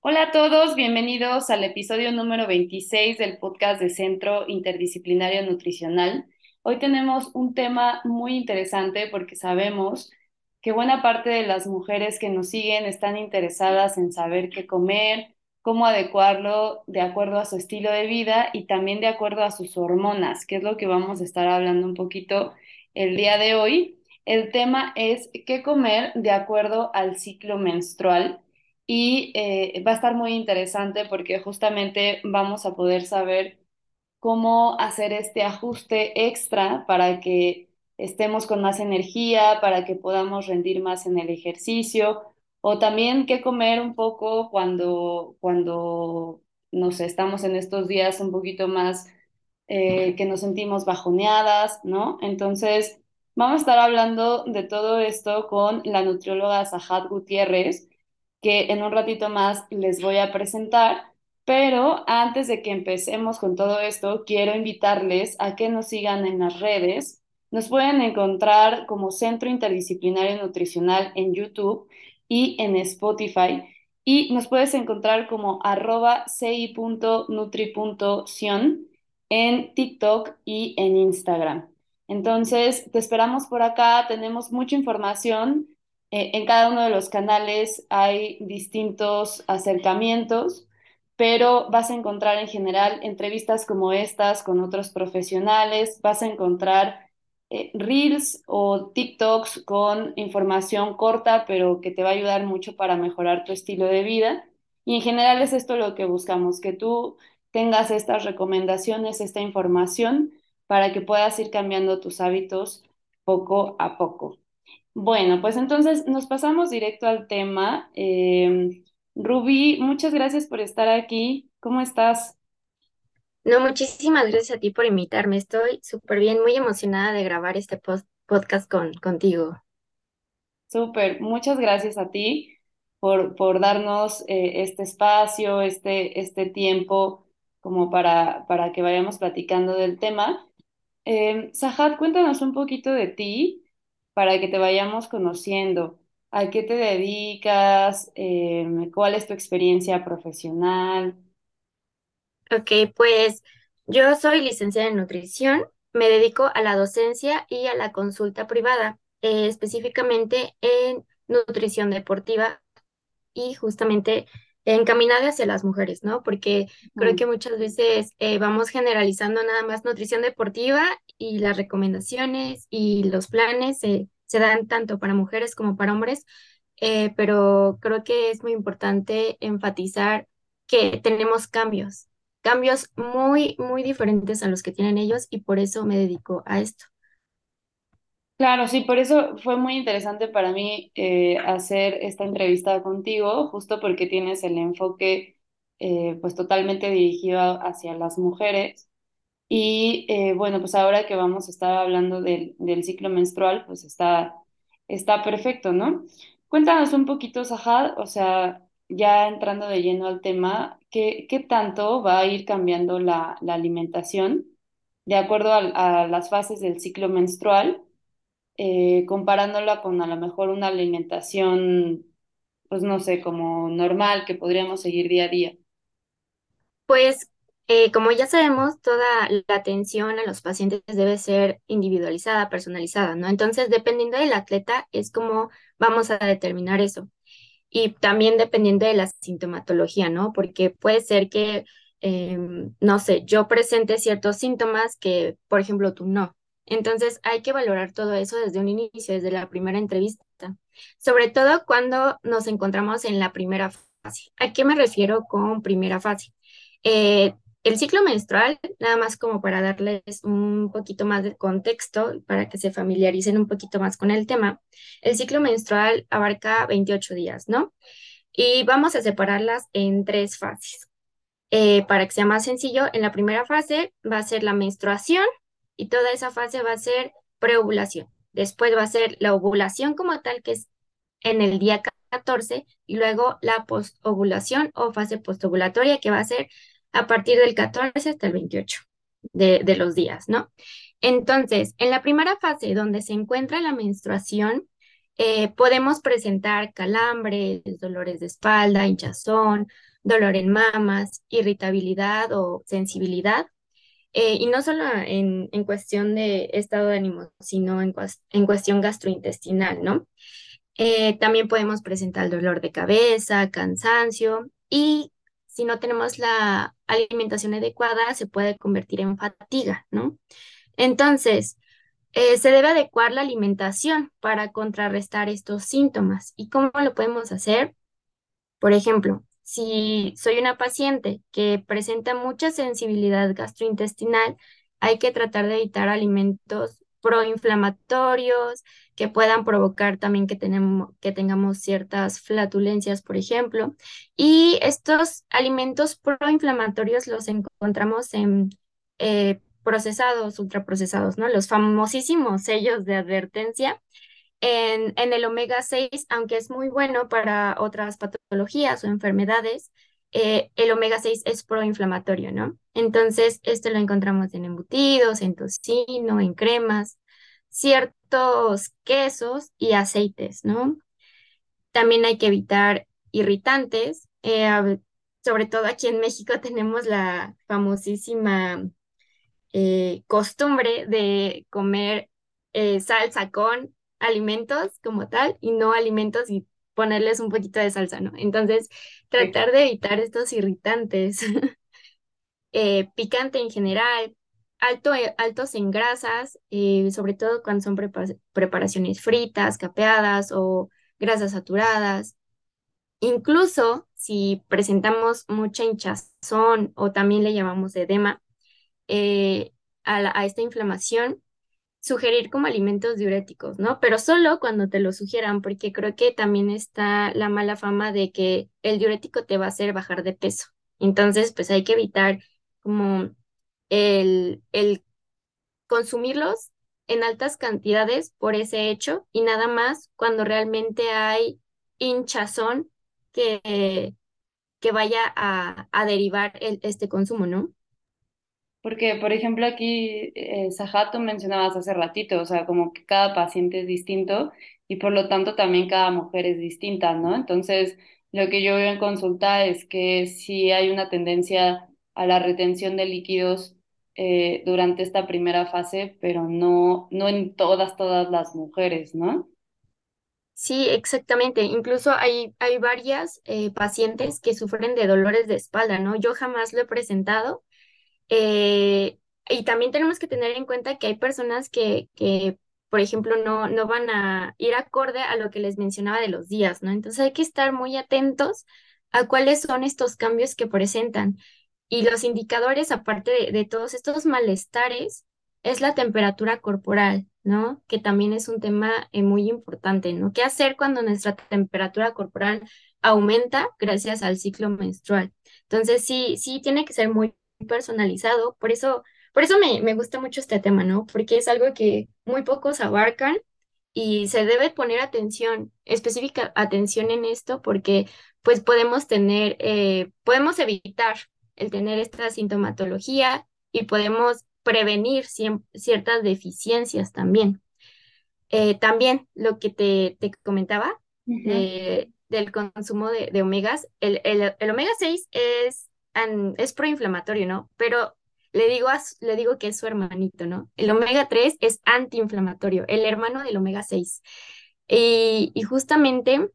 Hola a todos, bienvenidos al episodio número 26 del podcast de Centro Interdisciplinario Nutricional. Hoy tenemos un tema muy interesante porque sabemos que buena parte de las mujeres que nos siguen están interesadas en saber qué comer, cómo adecuarlo de acuerdo a su estilo de vida y también de acuerdo a sus hormonas, que es lo que vamos a estar hablando un poquito el día de hoy. El tema es qué comer de acuerdo al ciclo menstrual y eh, va a estar muy interesante porque justamente vamos a poder saber cómo hacer este ajuste extra para que estemos con más energía, para que podamos rendir más en el ejercicio o también qué comer un poco cuando, cuando nos estamos en estos días un poquito más eh, que nos sentimos bajoneadas, ¿no? Entonces, vamos a estar hablando de todo esto con la nutrióloga Sajat Gutiérrez que en un ratito más les voy a presentar. Pero antes de que empecemos con todo esto, quiero invitarles a que nos sigan en las redes. Nos pueden encontrar como Centro Interdisciplinario Nutricional en YouTube y en Spotify. Y nos puedes encontrar como arroba ci.nutri.sion en TikTok y en Instagram. Entonces, te esperamos por acá. Tenemos mucha información en cada uno de los canales hay distintos acercamientos, pero vas a encontrar en general entrevistas como estas con otros profesionales, vas a encontrar eh, reels o TikToks con información corta, pero que te va a ayudar mucho para mejorar tu estilo de vida. Y en general es esto lo que buscamos, que tú tengas estas recomendaciones, esta información, para que puedas ir cambiando tus hábitos poco a poco. Bueno, pues entonces nos pasamos directo al tema. Eh, Rubí, muchas gracias por estar aquí. ¿Cómo estás? No, muchísimas gracias a ti por invitarme. Estoy súper bien, muy emocionada de grabar este podcast con, contigo. Súper, muchas gracias a ti por, por darnos eh, este espacio, este, este tiempo como para, para que vayamos platicando del tema. Eh, cuéntanos un poquito de ti para que te vayamos conociendo. ¿A qué te dedicas? Em, ¿cuál es tu experiencia profesional? Ok, pues yo soy licenciada en nutrición, me dedico a la docencia y a la consulta privada, eh, específicamente en nutrición deportiva y justamente encaminada hacia las mujeres, ¿no? Porque creo que muchas veces eh, vamos generalizando nada más nutrición deportiva y las recomendaciones y los planes se se dan tanto para mujeres como para hombres, eh, pero creo que es muy importante enfatizar que tenemos cambios, cambios muy, muy diferentes a los que tienen ellos y por eso me dedico a esto. Claro, sí, por eso fue muy interesante para mí eh, hacer esta entrevista contigo, justo porque tienes el enfoque eh, pues totalmente dirigido hacia las mujeres. Y eh, bueno, pues ahora que vamos a estar hablando del, del ciclo menstrual, pues está, está perfecto, ¿no? Cuéntanos un poquito, Sahad, o sea, ya entrando de lleno al tema, ¿qué, qué tanto va a ir cambiando la, la alimentación de acuerdo al- a, las fases del ciclo menstrual, eh, comparándola con a lo mejor una alimentación, pues no sé, como normal que podríamos seguir día a día? Pues eh, como ya sabemos, toda la atención a los pacientes debe ser individualizada, personalizada, ¿no? Entonces, dependiendo del atleta, es como vamos a determinar eso. Y también dependiendo de la sintomatología, ¿no? Porque puede ser que, em, no sé, yo presente ciertos síntomas que, por ejemplo, tú no. Entonces hay que valorar todo eso desde un inicio, desde la primera entrevista, sobre todo cuando nos encontramos en la primera fase. ¿A qué me refiero con primera fase? Eh, el ciclo menstrual, nada más como para darles un poquito más de contexto, para que se familiaricen un poquito más con el tema, el ciclo menstrual abarca 28 días, ¿no? Y vamos a separarlas en tres fases. Eh, para que sea más sencillo, en la primera fase va a ser la menstruación y toda esa fase va a ser preovulación. Después va a ser la ovulación como tal, que es en el día 14, y luego la postovulación o fase postovulatoria, que va a ser a partir del 14 hasta el 28 de, los días, ¿no? Entonces, en la primera fase donde se encuentra la menstruación, eh, podemos presentar calambres, dolores de espalda, hinchazón, dolor en mamas, irritabilidad o sensibilidad. Eh, y no solo en, en, cuestión de estado de ánimo, sino en, en cuestión gastrointestinal, ¿no? Eh, también podemos presentar dolor de cabeza, cansancio y si no tenemos la alimentación adecuada, se puede convertir en fatiga, ¿no? Entonces, eh, se debe adecuar la alimentación para contrarrestar estos síntomas. ¿Y cómo lo podemos hacer? Por ejemplo, si soy una paciente que presenta mucha sensibilidad gastrointestinal, hay que tratar de evitar alimentos proinflamatorios que puedan provocar también que, tenemos, que tengamos ciertas flatulencias, por ejemplo. Y estos alimentos proinflamatorios los encontramos en eh, procesados, ultraprocesados, ¿no? Los famosísimos sellos de advertencia. En, en el omega 6, aunque es muy bueno para otras patologías o enfermedades, eh, el omega 6 es proinflamatorio, ¿no? Entonces, esto lo encontramos en embutidos, en tocino, en cremas, ciertos quesos y aceites, ¿no? También hay que evitar irritantes. Eh, sobre todo aquí en México tenemos la famosísima eh, costumbre de comer salsa con alimentos como tal y no alimentos y ponerles un poquito de salsa, ¿no? Entonces, tratar de evitar estos irritantes, eh, picante en general, alto, eh, altos en grasas, eh, sobre todo cuando son preparaciones fritas, capeadas o grasas saturadas. Incluso si presentamos mucha hinchazón o también le llamamos edema a, a esta inflamación, sugerir como alimentos diuréticos, ¿no? Pero solo cuando te lo sugieran, porque creo que también está la mala fama de que el diurético te va a hacer bajar de peso. Entonces, pues hay que evitar como el, el consumirlos en altas cantidades por ese hecho y nada más cuando realmente hay hinchazón que, que vaya a, a derivar el, este consumo, ¿no? Porque, por ejemplo, aquí, eh, Sajato mencionabas hace ratito, o sea, como que cada paciente es distinto y por lo tanto también cada mujer es distinta, ¿no? Entonces, lo que yo veo en consulta es que sí hay una tendencia a la retención de líquidos eh, durante esta primera fase, pero no, no en todas, todas las mujeres, ¿no? Sí, exactamente. Incluso hay, hay varias eh, pacientes que sufren de dolores de espalda, ¿no? Yo jamás lo he presentado, eh, y también tenemos que tener en cuenta que hay personas que, que por ejemplo, no, no van a ir acorde a lo que les mencionaba de los días, ¿no? Entonces hay que estar muy atentos a cuáles son estos cambios que presentan. Y los indicadores, aparte de, de todos estos malestares, es la temperatura corporal, ¿no? Que también es un tema eh, muy importante, ¿no? ¿Qué hacer cuando nuestra temperatura corporal aumenta gracias al ciclo menstrual? Entonces, sí, sí, tiene que ser muy personalizado, por eso, por eso me, me gusta mucho este tema, ¿no? Porque es algo que muy pocos abarcan y se debe poner atención, específica atención en esto, porque pues podemos tener, eh, podemos evitar el tener esta sintomatología y podemos prevenir ciertas deficiencias también. Eh, también lo que te, te comentaba del consumo de, de omegas, el, el, el omega 6 es es proinflamatorio, ¿no? Pero le digo, le digo que es su hermanito, ¿no? El omega 3 es antiinflamatorio, el hermano del omega 6. Y, justamente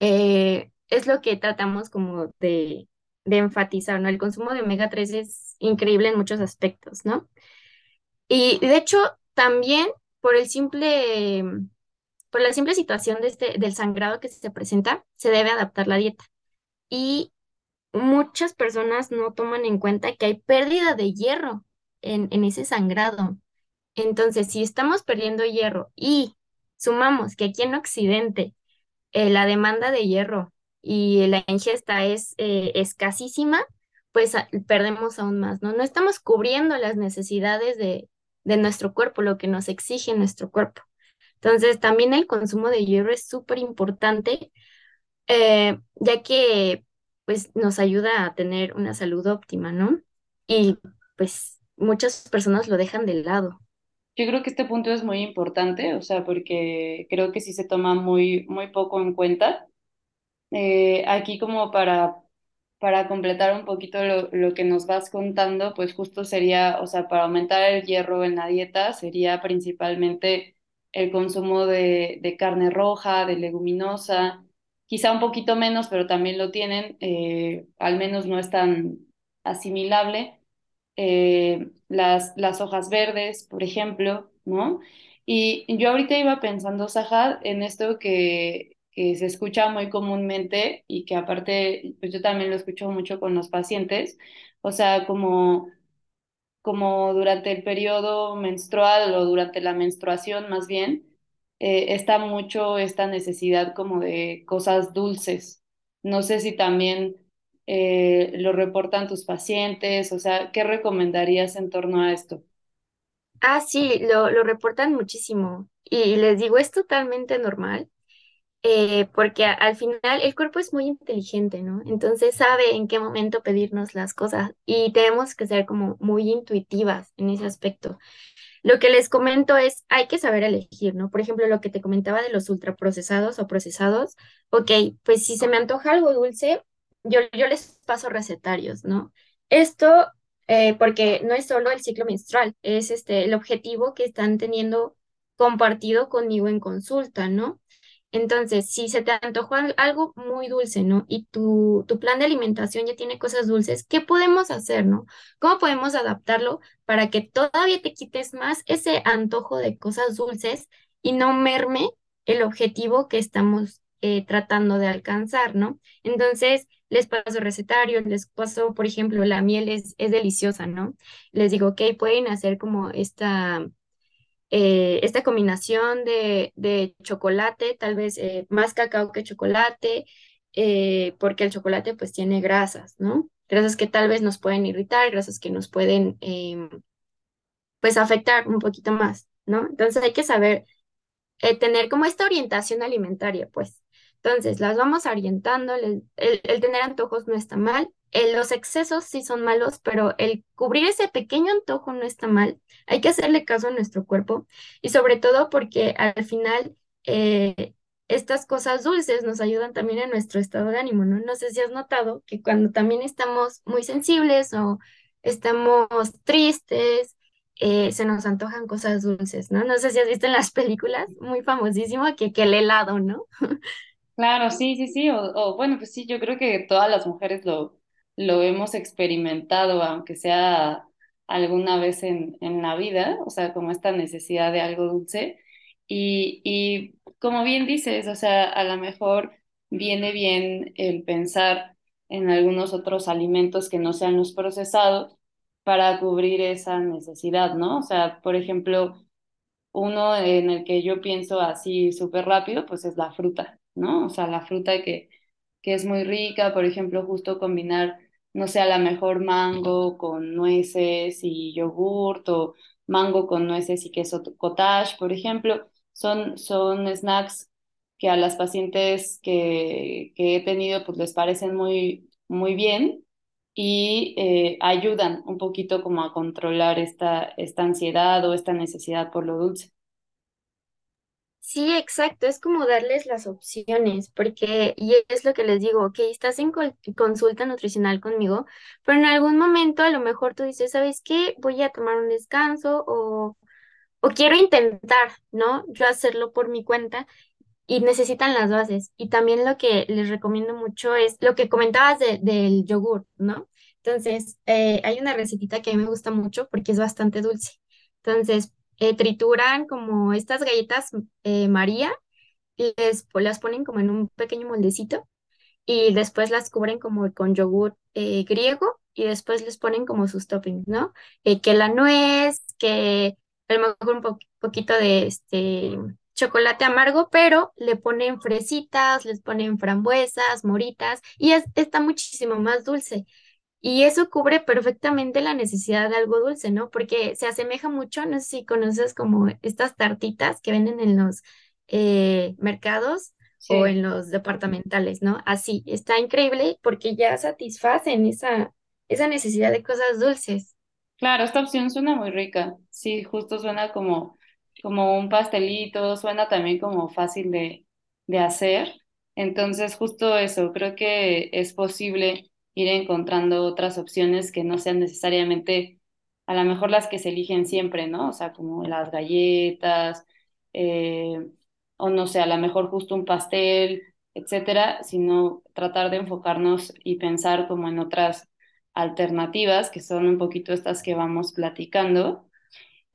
eh, es lo que tratamos como de, enfatizar, ¿no? El consumo de omega 3 es increíble en muchos aspectos, ¿no? Y de hecho, también por el simple, por la simple situación de este, del sangrado que se presenta, se debe adaptar la dieta. Y muchas personas no toman en cuenta que hay pérdida de hierro en, en ese sangrado. Entonces, si estamos perdiendo hierro y sumamos que aquí en Occidente eh, la demanda de hierro y la ingesta es eh, escasísima, pues perdemos aún más, ¿no? No estamos cubriendo las necesidades de, de nuestro cuerpo, lo que nos exige nuestro cuerpo. Entonces, también el consumo de hierro es súper importante, eh, ya que pues nos ayuda a tener una salud óptima, ¿no? Y pues muchas personas lo dejan de lado. Yo creo que este punto es muy importante, o sea, porque creo que sí se toma muy, muy poco en cuenta. Eh, aquí como para, para completar un poquito lo, lo que nos vas contando, pues justo sería, o sea, para aumentar el hierro en la dieta sería principalmente el consumo de, de carne roja, de leguminosa, quizá un poquito menos, pero también lo tienen, eh, al menos no es tan asimilable eh, las, las hojas verdes, por ejemplo, ¿no? Y yo ahorita iba pensando, Saja, en esto que, que se escucha muy comúnmente y que aparte, pues yo también lo escucho mucho con los pacientes, o sea, como, como durante el periodo menstrual o durante la menstruación más bien, eh, está mucho esta necesidad como de cosas dulces. No sé si también eh, lo reportan tus pacientes, o sea, ¿qué recomendarías en torno a esto? Ah, sí, lo, lo reportan muchísimo. Y les digo, es totalmente normal, eh, porque al final el cuerpo es muy inteligente, ¿no? Entonces sabe en qué momento pedirnos las cosas y tenemos que ser como muy intuitivas en ese aspecto. Lo que les comento es, hay que saber elegir, ¿no? Por ejemplo, lo que te comentaba de los ultraprocesados o procesados, ok, pues si se me antoja algo dulce, yo, yo les paso recetarios, ¿no? Esto, eh, porque no es solo el ciclo menstrual, es este, el objetivo que están teniendo compartido conmigo en consulta, ¿no? Entonces, si se te antojó al- algo muy dulce, ¿no? Y tu, tu plan de alimentación ya tiene cosas dulces, ¿qué podemos hacer, ¿no? ¿Cómo podemos adaptarlo para que todavía te quites más ese antojo de cosas dulces y no merme el objetivo que estamos eh, tratando de alcanzar, ¿no? Entonces, les paso recetarios, les paso, por ejemplo, la miel es, es deliciosa, ¿no? Les digo, ok, pueden hacer como esta eh, esta combinación de, de chocolate, tal vez eh, más cacao que chocolate, eh, porque el chocolate pues tiene grasas, ¿no? Grasas que tal vez nos pueden irritar, grasas que nos pueden em, pues afectar un poquito más, ¿no? Entonces hay que saber eh, tener como esta orientación alimentaria, pues. Entonces, las vamos orientando, el, el- el tener antojos no está mal, eh, los excesos sí son malos, pero el cubrir ese pequeño antojo no está mal, hay que hacerle caso a nuestro cuerpo y sobre todo porque al final eh, estas cosas dulces nos ayudan también a nuestro estado de ánimo, ¿no? No sé si has notado que cuando también estamos muy sensibles o estamos tristes, eh, se nos antojan cosas dulces, ¿no? No sé si has visto en las películas, muy famosísimo, que, que el helado, ¿no? Claro, sí, sí, sí, o bueno, pues sí, yo creo que todas las mujeres lo, lo hemos experimentado, aunque sea alguna vez en, en la vida, o sea, como esta necesidad de algo dulce. Y, y como bien dices, o sea, a lo mejor viene bien el pensar en algunos otros alimentos que no sean los procesados para cubrir esa necesidad, ¿no? O sea, por ejemplo, uno en el que yo pienso así súper rápido, pues es la fruta, ¿no? O sea, la fruta que, que es muy rica, por ejemplo, justo combinar, no sé, a la mejor mango con nueces y yogurt o mango con nueces y queso cottage, por ejemplo, son, son snacks que a las pacientes que, que he tenido, pues les parecen muy, muy bien y eh, ayudan un poquito como a controlar esta, esta ansiedad o esta necesidad por lo dulce. Sí, exacto, es como darles las opciones, porque, y es lo que les digo, ok, estás en consulta nutricional conmigo, pero en algún momento a lo mejor tú dices, ¿sabes qué? Voy a tomar un descanso o, o quiero intentar, ¿no? Yo hacerlo por mi cuenta y necesitan las bases. Y también lo que les recomiendo mucho es lo que comentabas de- del yogur, ¿no? Entonces, eh, hay una recetita que a mí me gusta mucho porque es bastante dulce. Entonces, eh, trituran como estas galletas eh, María les, las ponen como en un pequeño moldecito y después las cubren como con yogur eh, griego y después les ponen como sus toppings, ¿no? Eh, que la nuez, que a lo mejor un po- poquito de este chocolate amargo, pero le ponen fresitas, les ponen frambuesas, moritas y es, está muchísimo más dulce. Y eso cubre perfectamente la necesidad de algo dulce, ¿no? Porque se asemeja mucho, no sé si conoces como estas tartitas que venden en los eh, mercados o en los departamentales, ¿no? Así, está increíble porque ya satisfacen esa, esa necesidad de cosas dulces. Claro, esta opción suena muy rica. Sí, justo suena como, como un pastelito, suena también como fácil de, de hacer. Entonces, justo eso, creo que es posible ir encontrando otras opciones que no sean necesariamente a lo mejor las que se eligen siempre, ¿no? O sea, como las galletas, eh, o no sé, a lo mejor justo un pastel, etcétera, sino tratar de enfocarnos y pensar como en otras alternativas, que son un poquito estas que vamos platicando.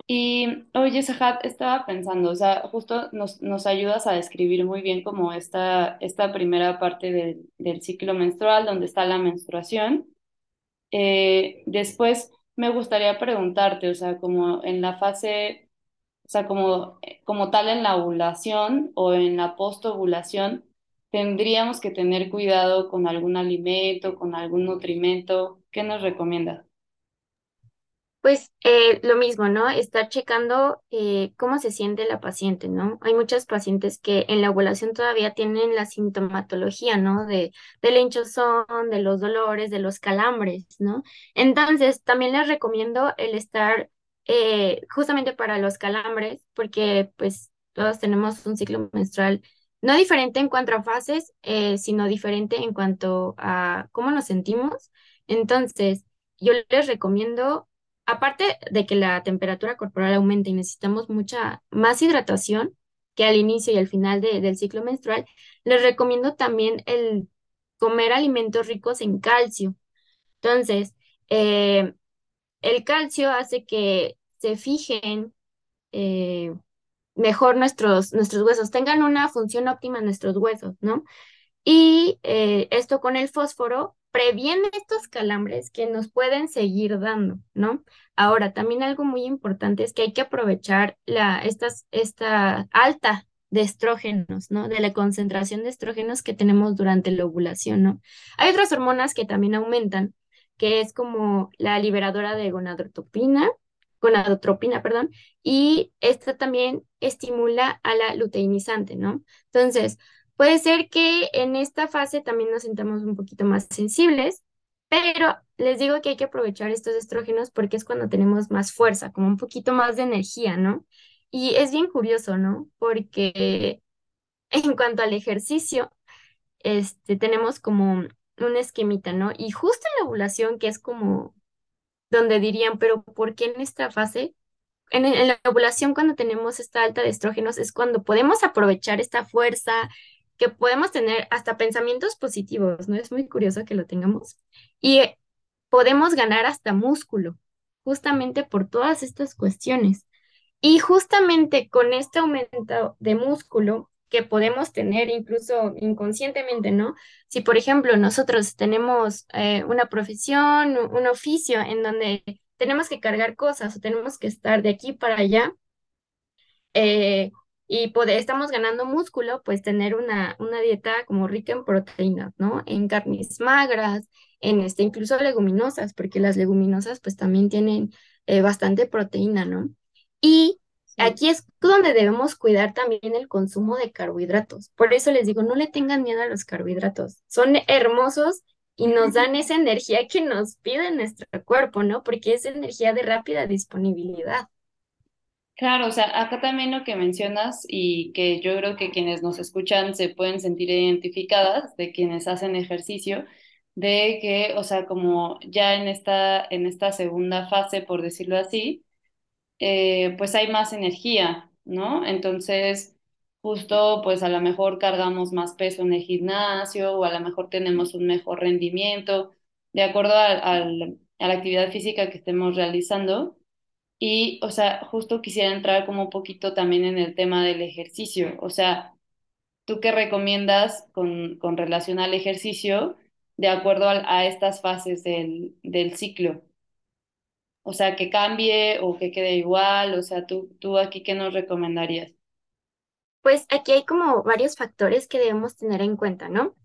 Y oye, Sahat, estaba pensando, o sea, justo nos, nos ayudas a describir muy bien como esta, esta primera parte del, del ciclo menstrual, donde está la menstruación. Eh, después me gustaría preguntarte, o sea, como en la fase, o sea, como, como tal en la ovulación o en la postovulación, tendríamos que tener cuidado con algún alimento, con algún nutrimento. ¿Qué nos recomiendas? Pues eh, lo mismo, ¿no? Estar checando eh, cómo se siente la paciente, ¿no? Hay muchas pacientes que en la ovulación todavía tienen la sintomatología, ¿no? De, de la hinchazón, de los dolores, de los calambres, ¿no? Entonces, también les recomiendo el estar eh, justamente para los calambres, porque pues todos tenemos un ciclo menstrual no diferente en cuanto a fases, eh, sino diferente en cuanto a cómo nos sentimos. Entonces, yo les recomiendo Aparte de que la temperatura corporal aumenta y necesitamos mucha más hidratación que al inicio y al final de- del ciclo menstrual, les recomiendo también el comer alimentos ricos en calcio. Entonces, eh, el calcio hace que se fijen eh, mejor nuestros, nuestros huesos, tengan una función óptima nuestros huesos, ¿no? Y eh, esto con el fósforo previene estos calambres que nos pueden seguir dando, ¿no? Ahora, también algo muy importante es que hay que aprovechar la, estas, esta alta de estrógenos, ¿no? De la concentración de estrógenos que tenemos durante la ovulación, ¿no? Hay otras hormonas que también aumentan, que es como la liberadora de gonadotropina, gonadotropina, perdón, y esta también estimula a la luteinizante, ¿no? Entonces, Puede ser que en esta fase también nos sintamos un poquito más sensibles, pero les digo que hay que aprovechar estos estrógenos porque es cuando tenemos más fuerza, como un poquito más de energía, ¿no? Y es bien curioso, ¿no? Porque en cuanto al ejercicio, este, tenemos como un esquemita, ¿no? Y justo en la ovulación, que es como donde dirían, pero ¿por qué en esta fase? En, en la ovulación, cuando tenemos esta alta de estrógenos, es cuando podemos aprovechar esta fuerza, que podemos tener hasta pensamientos positivos, ¿no? Es muy curioso que lo tengamos. Y eh, podemos ganar hasta músculo, justamente por todas estas cuestiones. Y justamente con este aumento de músculo que podemos tener incluso inconscientemente, ¿no? Si, por ejemplo, nosotros tenemos eh, una profesión, un oficio en donde tenemos que cargar cosas o tenemos que estar de aquí para allá, eh, y poder, estamos ganando músculo, pues tener una, una dieta como rica en proteínas, ¿no? En carnes magras, en este, incluso leguminosas, porque las leguminosas pues también tienen eh, bastante proteína, ¿no? Y aquí es donde debemos cuidar también el consumo de carbohidratos. Por eso les digo, no le tengan miedo a los carbohidratos. Son hermosos y nos dan esa energía que nos pide nuestro cuerpo, ¿no? Porque es energía de rápida disponibilidad. Claro, o sea, acá también lo que mencionas y que yo creo que quienes nos escuchan se pueden sentir identificadas de quienes hacen ejercicio, de que, o sea, como ya en esta, en esta segunda fase, por decirlo así, eh, pues hay más energía, ¿no? Entonces, justo, pues a lo mejor cargamos más peso en el gimnasio o a lo mejor tenemos un mejor rendimiento de acuerdo al- a la actividad física que estemos realizando. Y, o sea, justo quisiera entrar como un poquito también en el tema del ejercicio. O sea, ¿tú qué recomiendas con, con relación al ejercicio de acuerdo a, estas fases del, del ciclo? O sea, que cambie o que quede igual. O sea, ¿tú, tú aquí qué nos recomendarías? Pues aquí hay como varios factores que debemos tener en cuenta, ¿no?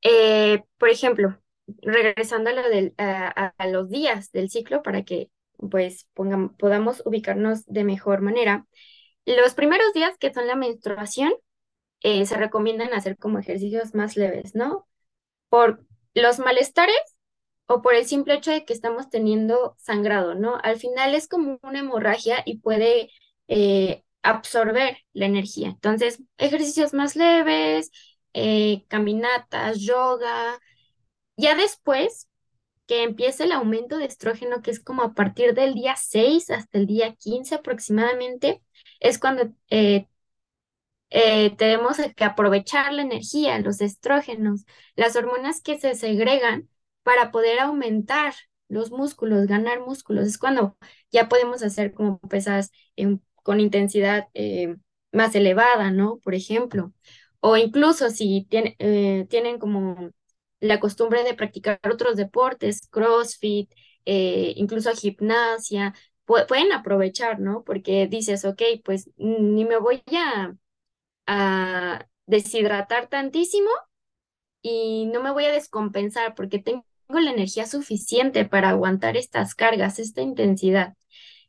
Eh, por ejemplo, regresando a los días del ciclo para que pues podamos ubicarnos de mejor manera. Los primeros días, que son la menstruación, eh, se recomiendan hacer como ejercicios más leves, ¿no? Por los malestares o por el simple hecho de que estamos teniendo sangrado, ¿no? Al final es como una hemorragia y puede eh, absorber la energía. Entonces, ejercicios más leves, eh, caminatas, yoga. Ya después que empiece el aumento de estrógeno, que es como a partir del día 6 hasta el día 15 aproximadamente, es cuando eh, eh, tenemos que aprovechar la energía, los estrógenos, las hormonas que se segregan para poder aumentar los músculos, ganar músculos. Es cuando ya podemos hacer como pesas con intensidad eh, más elevada, ¿no? Por ejemplo. O incluso si tienen como la costumbre de practicar otros deportes, CrossFit, incluso gimnasia, pueden aprovechar, ¿no? Porque dices, ok, pues ni me voy a a deshidratar tantísimo y no me voy a descompensar porque tengo la energía suficiente para aguantar estas cargas, esta intensidad.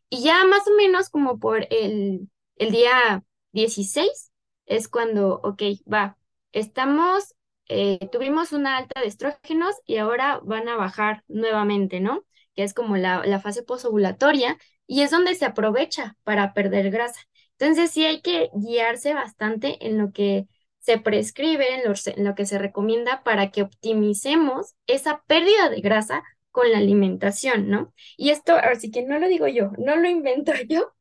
Y ya más o menos como por el, el día 16 es cuando, ok, va, estamos, eh, tuvimos una alta de estrógenos y ahora van a bajar nuevamente, ¿no? Que es como la, la fase posovulatoria y es donde se aprovecha para perder grasa. Entonces sí hay que guiarse bastante en lo que se prescribe, en lo, que se recomienda para que optimicemos esa pérdida de grasa con la alimentación, ¿no? Y esto, así que no lo digo yo, no lo invento yo,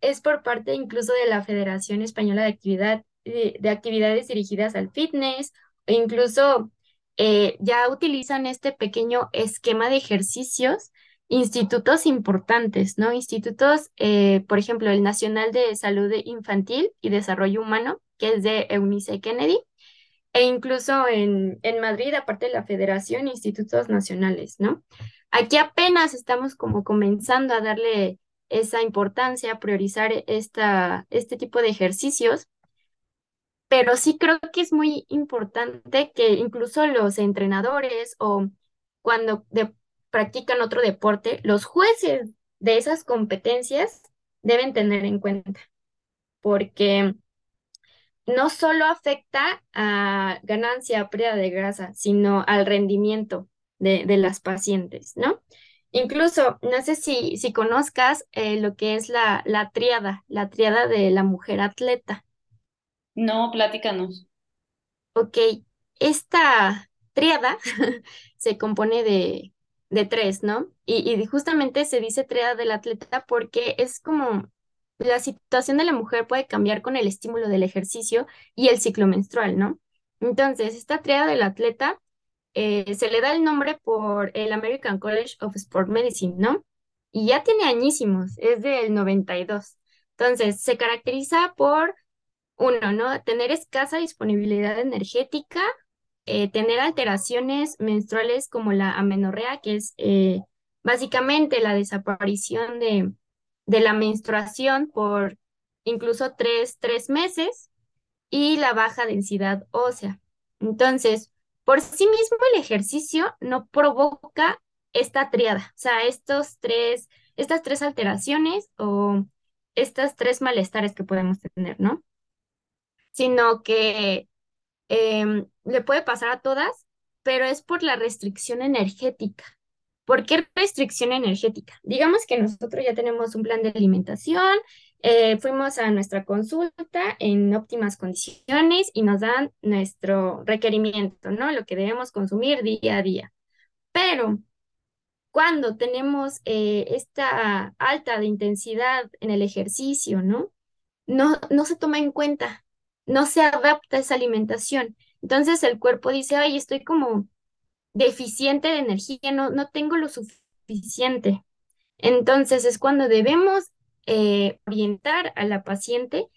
es por parte incluso de la Federación Española de, Actividad, de, Actividades Dirigidas al Fitness, incluso eh, ya utilizan este pequeño esquema de ejercicios institutos importantes, ¿no? Institutos, eh, por ejemplo, el Nacional de Salud Infantil y Desarrollo Humano, que es de Eunice Kennedy, e incluso en, en Madrid, aparte de la Federación, institutos nacionales, ¿no? Aquí apenas estamos como comenzando a darle esa importancia, a priorizar esta, este tipo de ejercicios, pero sí creo que es muy importante que incluso los entrenadores o cuando de, practican otro deporte, los jueces de esas competencias deben tener en cuenta, porque no solo afecta a ganancia pérdida de grasa, sino al rendimiento de, las pacientes, ¿no? Incluso, no sé si, si conozcas eh, lo que es la, la tríada, la tríada de la mujer atleta. No, platícanos. Ok, esta tríada se compone de de tres, ¿no? Y, justamente se dice triada del atleta porque es como la situación de la mujer puede cambiar con el estímulo del ejercicio y el ciclo menstrual, ¿no? Entonces, esta triada del atleta eh, se le da el nombre por el American College of Sport Medicine, ¿no? Y ya tiene añísimos, es del 92. Entonces, se caracteriza por, uno, ¿no? Tener escasa disponibilidad energética, eh, tener alteraciones menstruales como la amenorrea, que es eh, básicamente la desaparición de, de, la menstruación por incluso tres, tres meses y la baja densidad ósea. Entonces, por sí mismo el ejercicio no provoca esta triada, o sea, estos tres, estas tres alteraciones o estas tres malestares que podemos tener, ¿no? Sino que Em, le puede pasar a todas, pero es por la restricción energética. ¿Por qué restricción energética? Digamos que nosotros ya tenemos un plan de alimentación, eh, fuimos a nuestra consulta en óptimas condiciones y nos dan nuestro requerimiento, ¿no? Lo que debemos consumir día a día. Pero cuando tenemos eh, esta alta de intensidad en el ejercicio, ¿no? No, no se toma en cuenta no se adapta esa alimentación. Entonces el cuerpo dice, ay, estoy como deficiente de energía, no, no tengo lo suficiente. Entonces es cuando debemos eh, orientar a la paciente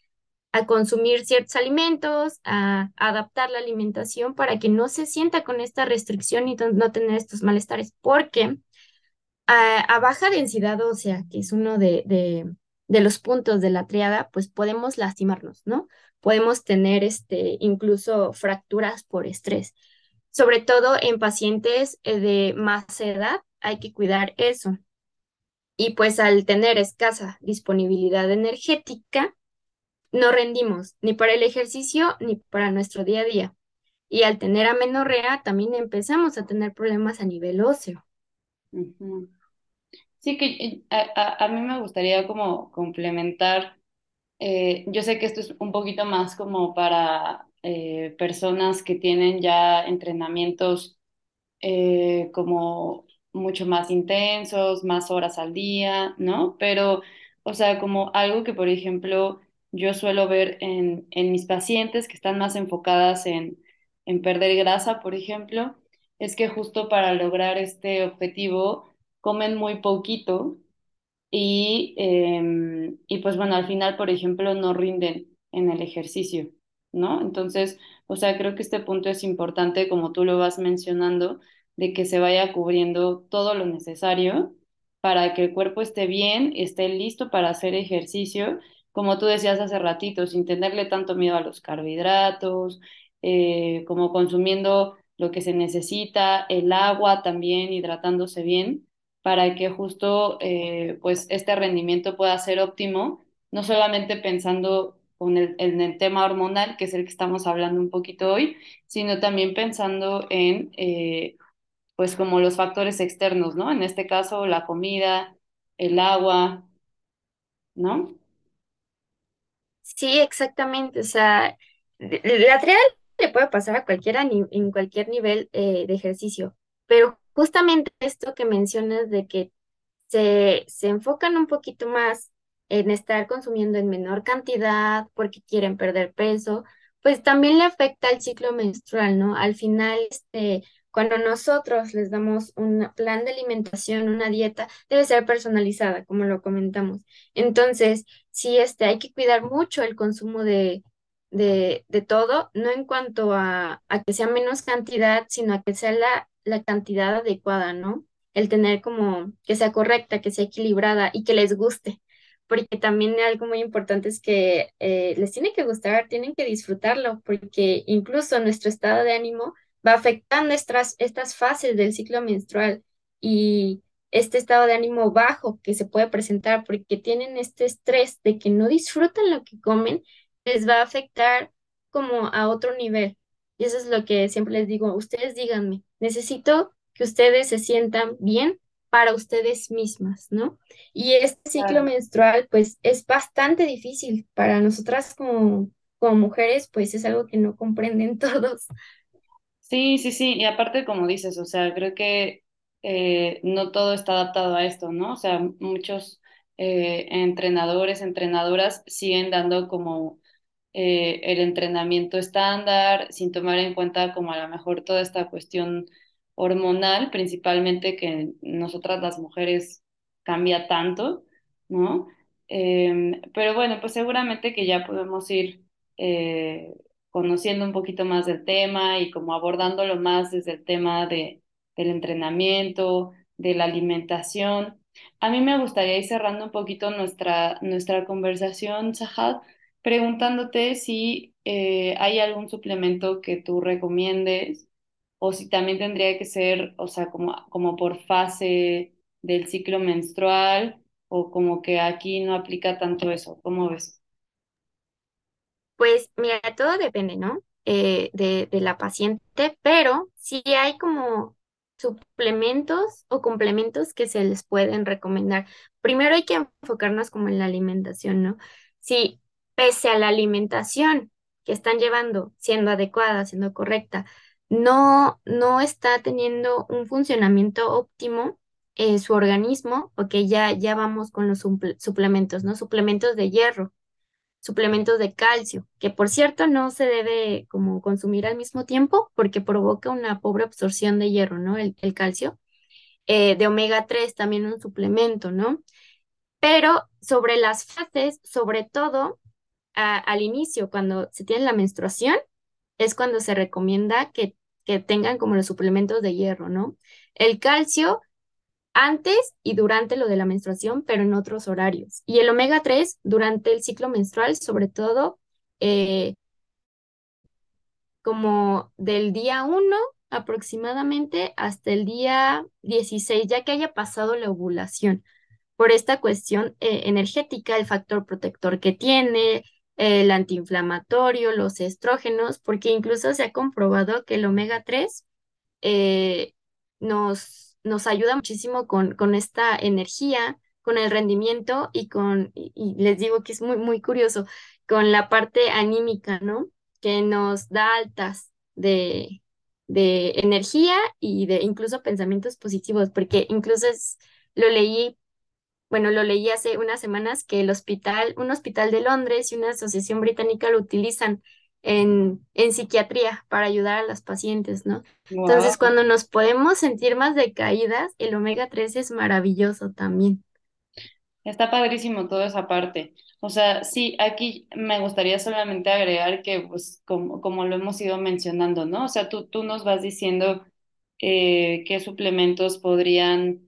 a consumir ciertos alimentos, a, adaptar la alimentación para que no se sienta con esta restricción y no tener estos malestares, porque a, baja densidad ósea, que es uno de, de los puntos de la triada, pues podemos lastimarnos, ¿no? Podemos tener este, incluso fracturas por estrés. Sobre todo en pacientes eh, de más edad, hay que cuidar eso. Y pues al tener escasa disponibilidad energética, no rendimos ni para el ejercicio ni para nuestro día a día. Y al tener amenorrea, también empezamos a tener problemas a nivel óseo. Sí que eh, a, a- a mí me gustaría como complementar, eh, yo sé que esto es un poquito más como para eh, personas que tienen ya entrenamientos eh, como mucho más intensos, más horas al día, ¿no? Pero, o sea, como algo que, por ejemplo, yo suelo ver en, en mis pacientes que están más enfocadas en, en perder grasa, por ejemplo, es que justo para lograr este objetivo comen muy poquito y, eh, y pues bueno, al final, por ejemplo, no rinden en el ejercicio, ¿no? Entonces, o sea, creo que este punto es importante, como tú lo vas mencionando, de que se vaya cubriendo todo lo necesario para que el cuerpo esté bien, esté listo para hacer ejercicio, como tú decías hace ratito, sin tenerle tanto miedo a los carbohidratos, eh, como consumiendo lo que se necesita, el agua también, hidratándose bien para que justo eh, pues este rendimiento pueda ser óptimo, no solamente pensando en el tema hormonal, que es el que estamos hablando un poquito hoy, sino también pensando en eh, pues como los factores externos, ¿no? En este caso, la comida, el agua, ¿no? Sí, exactamente. O sea, la triada le puede pasar a cualquiera en cualquier nivel eh, de ejercicio, pero justamente esto que mencionas de que se, se enfocan un poquito más en estar consumiendo en menor cantidad porque quieren perder peso, pues también le afecta al ciclo menstrual, ¿no? Al final, este, cuando nosotros les damos un plan de alimentación, una dieta, debe ser personalizada, como lo comentamos. Entonces, sí, este, hay que cuidar mucho el consumo de, de, de todo, no en cuanto a, a que sea menos cantidad, sino a que sea la, la cantidad adecuada, ¿no? El tener como que sea correcta, que sea equilibrada y que les guste. Porque también algo muy importante es que eh, les tiene que gustar, tienen que disfrutarlo, porque incluso nuestro estado de ánimo va afectando estas, estas fases del ciclo menstrual. Y este estado de ánimo bajo que se puede presentar porque tienen este estrés de que no disfrutan lo que comen, les va a afectar como a otro nivel. Y eso es lo que siempre les digo, ustedes díganme, necesito que ustedes se sientan bien para ustedes mismas, ¿no? Y este ciclo menstrual, pues es bastante difícil para nosotras como, como mujeres, pues es algo que no comprenden todos. Sí, sí, sí, y aparte como dices, o sea, creo que eh, no todo está adaptado a esto, ¿no? O sea, muchos eh, entrenadores, entrenadoras siguen dando como eh, el entrenamiento estándar, sin tomar en cuenta como a lo mejor toda esta cuestión hormonal, principalmente que nosotras las mujeres cambia tanto, ¿no? Em, pero bueno, pues seguramente que ya podemos ir eh, conociendo un poquito más del tema y como abordándolo más desde el tema de, del entrenamiento, de la alimentación. A mí me gustaría ir cerrando un poquito nuestra, nuestra conversación, Sahad, preguntándote si eh, hay algún suplemento que tú recomiendes o si también tendría que ser, o sea, como, como por fase del ciclo menstrual o como que aquí no aplica tanto eso. ¿Cómo ves? Pues mira, todo depende, ¿no? Eh, de, de la paciente, pero sí hay como suplementos o complementos que se les pueden recomendar. Primero hay que enfocarnos como en la alimentación, ¿no? Si pese a la alimentación que están llevando, siendo adecuada, siendo correcta, no, no está teniendo un funcionamiento óptimo en su organismo, ok, ya, ya vamos con los suple- suplementos, ¿no? Suplementos de hierro suplementos de calcio, que por cierto no se debe como consumir al mismo tiempo porque provoca una pobre absorción de hierro, ¿no? El, el calcio. Eh, de omega 3 también un suplemento, ¿no? Pero sobre las fases, sobre todo al inicio, cuando se tiene la menstruación, es cuando se recomienda que, que tengan como los suplementos de hierro, ¿no? El calcio antes y durante lo de la menstruación, pero en otros horarios. Y el omega 3 durante el ciclo menstrual, sobre todo eh, como del día uno aproximadamente hasta el día 16, ya que haya pasado la ovulación, por esta cuestión eh, energética, el factor protector que tiene, el antiinflamatorio, los estrógenos, porque incluso se ha comprobado que el omega 3 eh, nos, nos ayuda muchísimo con, con esta energía, con el rendimiento y con, y, les digo que es muy, muy curioso, con la parte anímica, ¿no? Que nos da altas de, de energía y de incluso pensamientos positivos, porque incluso es, lo leí bueno, lo leí hace unas semanas que el hospital, un hospital de Londres y una asociación británica lo utilizan en, en psiquiatría para ayudar a las pacientes, ¿no? Entonces, cuando nos podemos sentir más decaídas, el omega 3 es maravilloso también. Está padrísimo toda esa parte. O sea, sí, aquí me gustaría solamente agregar que, pues, como, como lo hemos ido mencionando, ¿no? O sea, tú, tú nos vas diciendo eh, qué suplementos podrían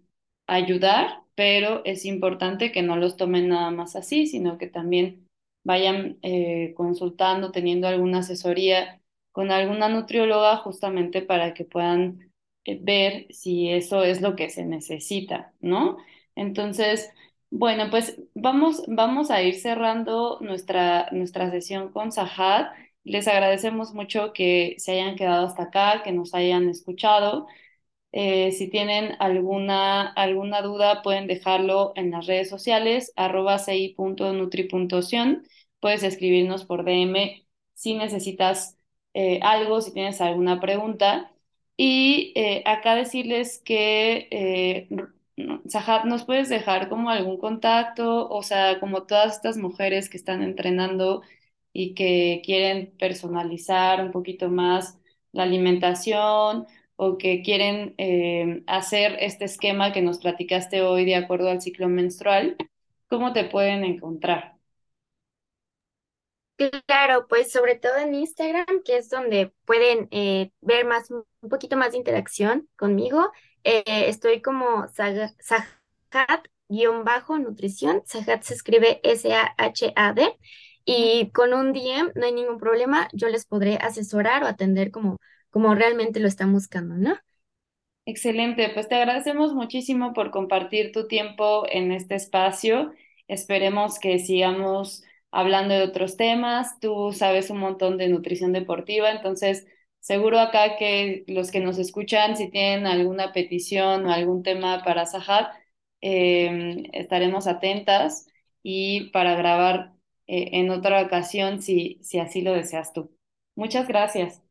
ayudar, pero es importante que no los tomen nada más así, sino que también vayan eh, consultando, teniendo alguna asesoría con alguna nutrióloga justamente para que puedan eh, ver si eso es lo que se necesita, ¿no? Entonces... Bueno, pues vamos, vamos a ir cerrando nuestra, nuestra sesión con Sahad. Les agradecemos mucho que se hayan quedado hasta acá, que nos hayan escuchado. Eh, si tienen alguna, alguna duda, pueden dejarlo en las redes sociales, arroba. Puedes escribirnos por DM si necesitas eh, algo, si tienes alguna pregunta. Y eh, acá decirles que, Sajat, ¿nos puedes dejar como algún contacto? O sea, como todas estas mujeres que están entrenando y que quieren personalizar un poquito más la alimentación o que quieren eh, hacer este esquema que nos platicaste hoy de acuerdo al ciclo menstrual, ¿cómo te pueden encontrar? Claro, pues sobre todo en Instagram, que es donde pueden eh, ver más, un poquito más de interacción conmigo. Eh, estoy como Sajat-nutrición. Sajat se escribe S-A-H-A-D. Y con un DM no hay ningún problema. Yo les podré asesorar o atender como, como realmente lo están buscando, ¿no? Excelente, pues te agradecemos muchísimo por compartir tu tiempo en este espacio. Esperemos que sigamos hablando de otros temas. Tú sabes un montón de nutrición deportiva, entonces seguro acá que los que nos escuchan, si tienen alguna petición o algún tema para Sahad, eh, estaremos atentas y para grabar eh, en otra ocasión si, si así lo deseas tú. Muchas gracias.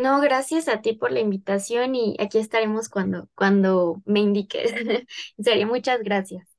No, gracias a ti por la invitación y aquí estaremos cuando, cuando me indiques. En serio, muchas gracias.